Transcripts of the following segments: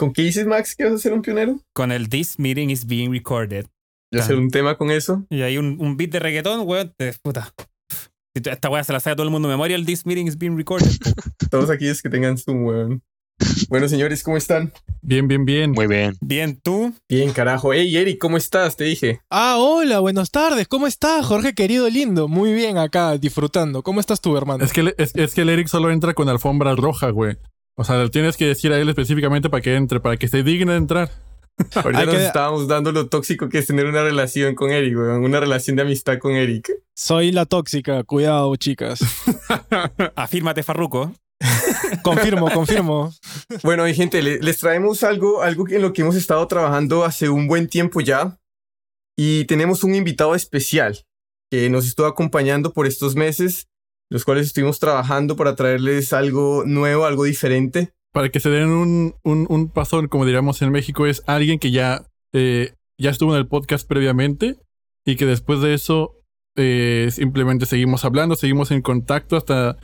¿Con qué dices, Max, que vas a ser un pionero? Con el This meeting is being recorded. ¿Ya hacer un tema con eso? Y hay un, un beat de reggaetón, weón, de puta. Esta weá se la sabe todo el mundo de memoria, el This meeting is being recorded. Todos aquellos que tengan Zoom, weón. Bueno, señores, ¿cómo están? Bien, bien, bien. Muy bien. Bien, tú. Bien, carajo. Hey, Eric, ¿cómo estás? Te dije. Ah, hola, buenas tardes. ¿Cómo estás, Jorge querido lindo? Muy bien acá, disfrutando. ¿Cómo estás tú, hermano? Es que, el- es, es que el Eric solo entra con alfombra roja, güey. O sea, le tienes que decir a él específicamente para que entre, para que se digne de entrar. Ahorita nos que- estábamos dando lo tóxico que es tener una relación con Eric, weón. Una relación de amistad con Eric. Soy la tóxica, cuidado, chicas. Afírmate, Farruco. Confirmo, confirmo. Bueno, y gente, le- les traemos algo, algo en lo que hemos estado trabajando hace un buen tiempo ya. Y tenemos un invitado especial que nos estuvo acompañando por estos meses, los cuales estuvimos trabajando para traerles algo nuevo, algo diferente. Para que se den un, un, un pasón, como diríamos en México, es alguien que ya, eh, ya estuvo en el podcast previamente y que después de eso eh, simplemente seguimos hablando, seguimos en contacto hasta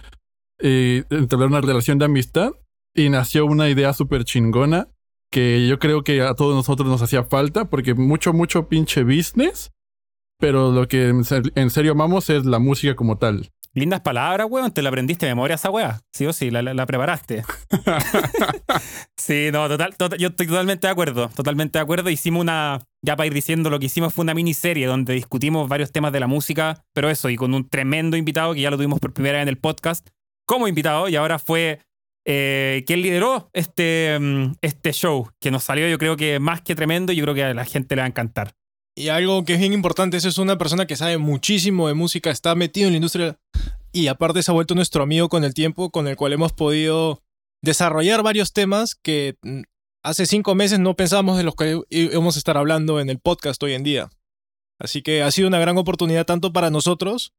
eh, entablar una relación de amistad y nació una idea súper chingona que yo creo que a todos nosotros nos hacía falta porque mucho, mucho pinche business, pero lo que en serio amamos es la música como tal. Lindas palabras, weón. Te la aprendiste de memoria esa weá. Sí o sí, la, la- la preparaste. sí, no, total, total- yo estoy totalmente de acuerdo. Totalmente de acuerdo. Hicimos una. Ya para ir diciendo, lo que hicimos fue una miniserie donde discutimos varios temas de la música, pero eso, y con un tremendo invitado que ya lo tuvimos por primera vez en el podcast como invitado, y ahora fue. Eh, quien lideró este, mm, este show, que nos salió yo creo que más que tremendo, y yo creo que a la gente le va a encantar. Y algo que es bien importante, eso es una persona que sabe muchísimo de música, está metido en la industria y aparte se ha vuelto nuestro amigo con el tiempo, con el cual hemos podido desarrollar varios temas que mm, hace cinco meses no pensábamos de los que íbamos a estar hablando en el podcast hoy en día. Así que ha sido una gran oportunidad tanto para nosotros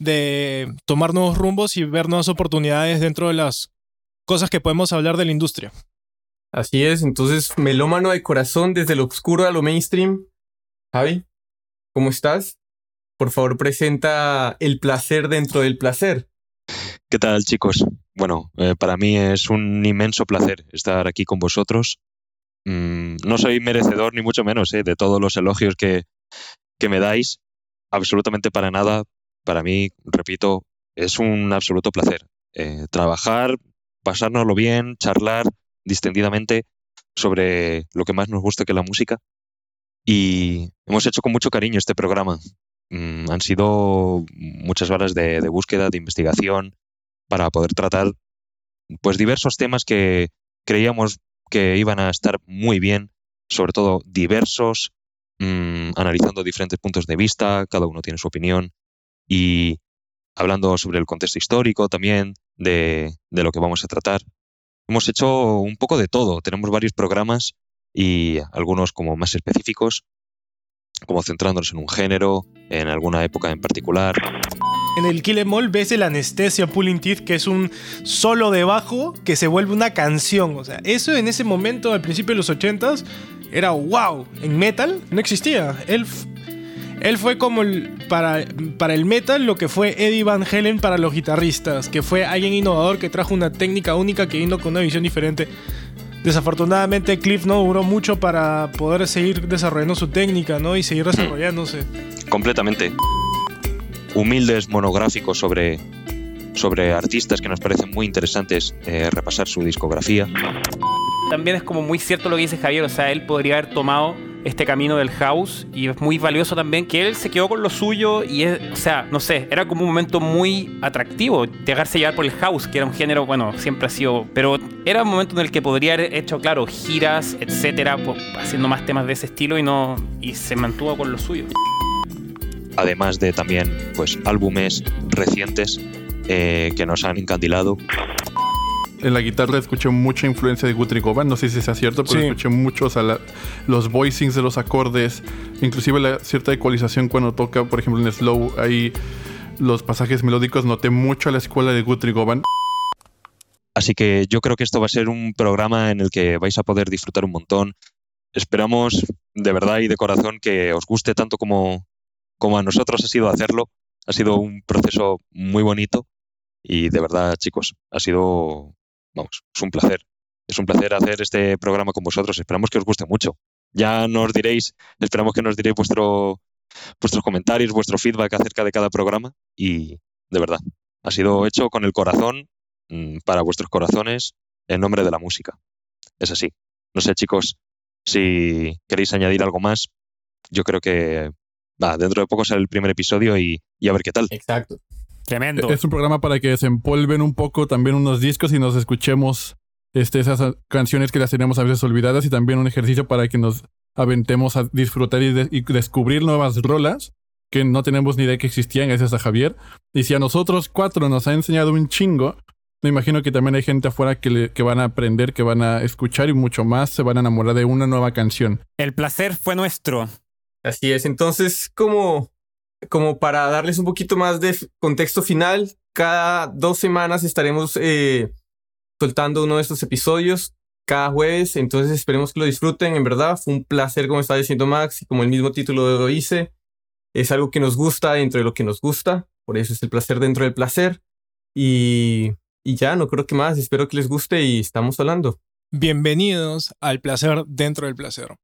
de tomar nuevos rumbos y ver nuevas oportunidades dentro de las cosas que podemos hablar de la industria. Así es, entonces, melómano de corazón, desde lo oscuro a lo mainstream. Javi, ¿cómo estás? Por favor, presenta el placer dentro del placer. ¿Qué tal, chicos? Bueno, eh, para mí es un inmenso placer estar aquí con vosotros. Mm, no soy merecedor, ni mucho menos, eh, de todos los elogios que, que me dais. Absolutamente para nada. Para mí, repito, es un absoluto placer. Eh, trabajar, pasárnoslo bien, charlar distendidamente sobre lo que más nos gusta que la música. Y hemos hecho con mucho cariño este programa. Mm, han sido muchas horas de, búsqueda, de investigación, para poder tratar pues diversos temas que creíamos que iban a estar muy bien, sobre todo diversos, mm, analizando diferentes puntos de vista, cada uno tiene su opinión y hablando sobre el contexto histórico también de lo que vamos a tratar. Hemos hecho un poco de todo, tenemos varios programas y algunos como más específicos, como centrándonos en un género, en alguna época en particular. En el Kill Em All ves el Anestesia Pulling Teeth, que es un solo de bajo que se vuelve una canción. O sea, eso en ese momento, al principio de los 80s, era wow. En metal no existía. Él, él fue como para, para el metal lo que fue Eddie Van Halen para los guitarristas, que fue alguien innovador que trajo una técnica única que vino con una visión diferente. Desafortunadamente Cliff no duró mucho para poder seguir desarrollando su técnica, ¿no? Y seguir desarrollándose. completamente humildes monográficos sobre, sobre artistas que nos parecen muy interesantes eh, repasar su discografía. También es como muy cierto lo que dice Javier, o sea, él podría haber tomado este camino del house y es muy valioso también que él se quedó con lo suyo y es, o sea, no sé, era como un momento muy atractivo dejarse llevar por el house, que era un género, bueno, siempre ha sido, pero era un momento en el que podría haber hecho, claro, giras, etcétera, haciendo más temas de ese estilo y no y se mantuvo con lo suyo. Además de también pues álbumes recientes eh, que nos han encandilado. En la guitarra escuché mucha influencia de Guthrie Govan, no sé si sea cierto, pero Sí. escuché mucho, o sea, la- los voicings de los acordes, inclusive la cierta ecualización cuando toca, por ejemplo, en slow, ahí los pasajes melódicos, noté mucho a la escuela de Guthrie Govan. Así que yo creo que esto va a ser un programa en el que vais a poder disfrutar un montón. Esperamos de verdad y de corazón que os guste tanto como, como a nosotros ha sido hacerlo. Ha sido un proceso muy bonito y de verdad, chicos, ha sido, vamos, es un placer. Es un placer hacer este programa con vosotros. Esperamos que os guste mucho. Ya nos diréis, esperamos que nos diréis vuestro, vuestros comentarios, vuestro feedback acerca de cada programa y de verdad, ha sido hecho con el corazón mm, para vuestros corazones en nombre de la música. Es así. No sé, chicos, si queréis añadir algo más, yo creo que va, dentro de poco sale el primer episodio y, y a ver qué tal. Exacto. Tremendo. Es un programa para que desempolven un poco también unos discos y nos escuchemos este, esas canciones que las tenemos a veces olvidadas y también un ejercicio para que nos aventemos a disfrutar y, de- y descubrir nuevas rolas que no tenemos ni idea que existían gracias a Javier. Y si a nosotros cuatro nos ha enseñado un chingo, me imagino que también hay gente afuera que, le- que van a aprender, que van a escuchar y mucho más se van a enamorar de una nueva canción. El placer fue nuestro. Así es. Entonces, como, como para darles un poquito más de contexto final, cada dos semanas estaremos eh, soltando uno de estos episodios cada jueves. Entonces, esperemos que lo disfruten. En verdad, fue un placer, como estaba diciendo Max, y como el mismo título lo dice. Es algo que nos gusta dentro de lo que nos gusta. Por eso es el placer dentro del placer. Y, y ya, no creo que más. Espero que les guste y estamos hablando. Bienvenidos al placer dentro del placer.